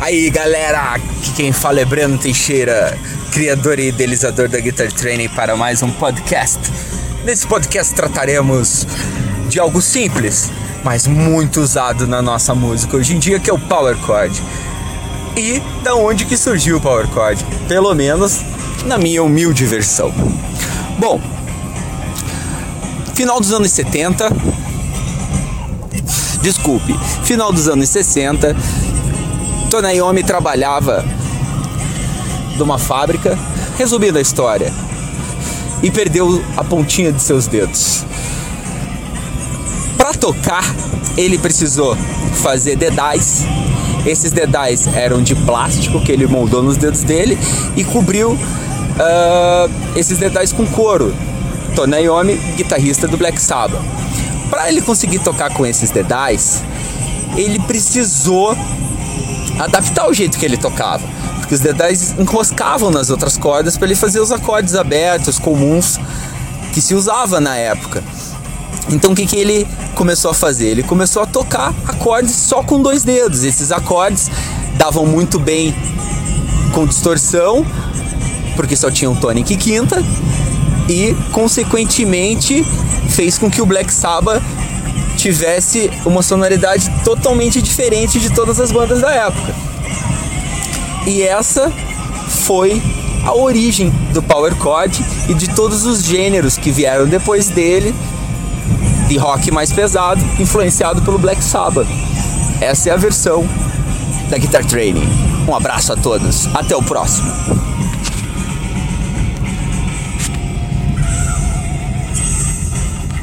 Aí galera, aqui quem fala é Breno Teixeira, criador e idealizador da Guitar Training para mais um podcast. Nesse podcast trataremos de algo simples, mas muito usado na nossa música hoje em dia, que é o Power Chord. E da onde que surgiu o Power Chord? Pelo menos na minha humilde versão. Bom, final dos anos 70, desculpe, final dos anos 60, Tonayomi trabalhava numa fábrica, resumindo a história, e perdeu a pontinha de seus dedos. Para tocar, ele precisou fazer dedais. Esses dedais eram de plástico que ele moldou nos dedos dele e cobriu uh, esses dedais com couro. Tonayomi, guitarrista do Black Sabbath. Para ele conseguir tocar com esses dedais, ele precisou adaptar o jeito que ele tocava. Porque os dedais enroscavam nas outras cordas para ele fazer os acordes abertos, comuns, que se usava na época. Então o que, que ele começou a fazer? Ele começou a tocar acordes só com dois dedos. Esses acordes davam muito bem com distorção, porque só tinham tônica e quinta, e consequentemente fez com que o Black Sabbath tivesse uma sonoridade totalmente diferente de todas as bandas da época. E essa foi a origem do power chord e de todos os gêneros que vieram depois dele de rock mais pesado, influenciado pelo Black Sabbath. Essa é a versão da Guitar Training. Um abraço a todos, até o próximo.